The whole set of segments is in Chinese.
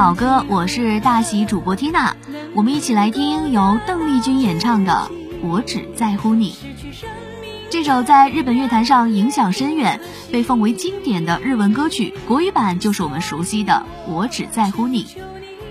老歌，我是大喜主播缇娜，我们一起来听由邓丽君演唱的《我只在乎你》。这首在日本乐坛上影响深远、被奉为经典的日文歌曲，国语版就是我们熟悉的《我只在乎你》。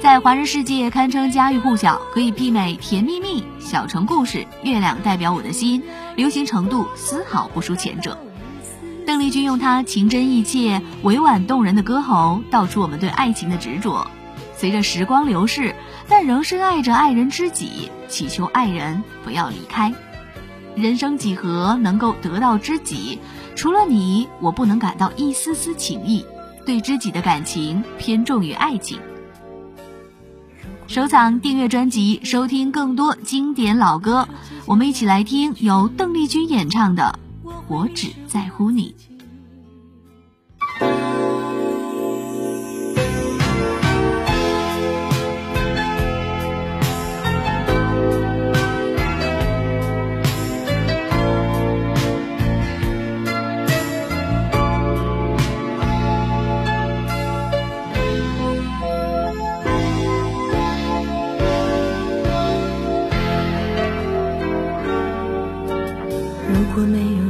在华人世界堪称家喻户晓，可以媲美《甜蜜蜜》《小城故事》《月亮代表我的心》，流行程度丝毫不输前者。邓丽君用她情真意切、委婉动人的歌喉，道出我们对爱情的执着。随着时光流逝，但仍深爱着爱人知己，祈求爱人不要离开。人生几何能够得到知己？除了你，我不能感到一丝丝情意。对知己的感情偏重于爱情。收藏、订阅专辑，收听更多经典老歌。我们一起来听由邓丽君演唱的《我只在乎你》。如果没有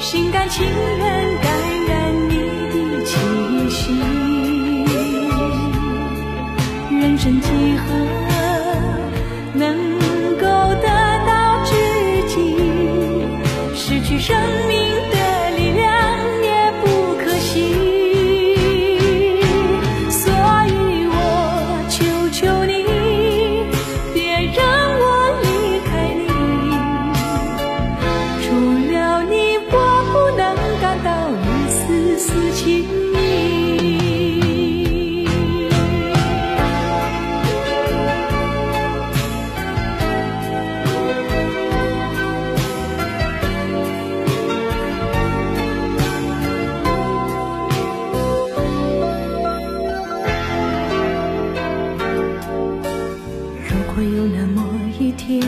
心甘情愿感染你的气息，人生几何如果有那么一天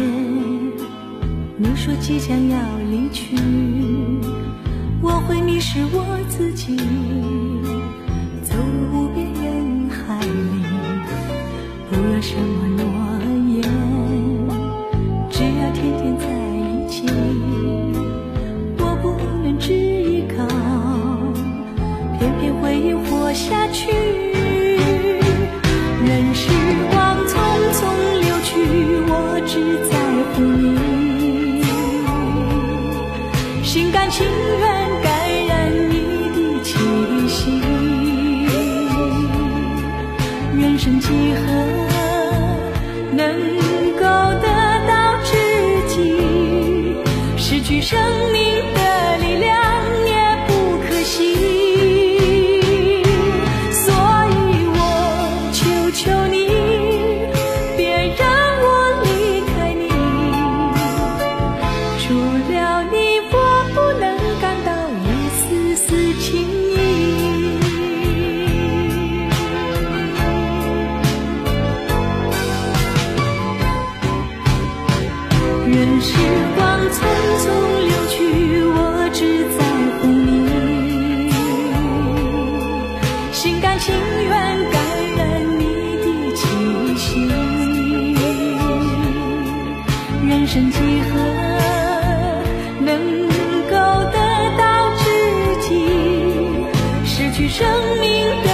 你说即将要离去我会迷失我自己，走入无边人海里。不论什么诺生几何能够得到知己？失去生命的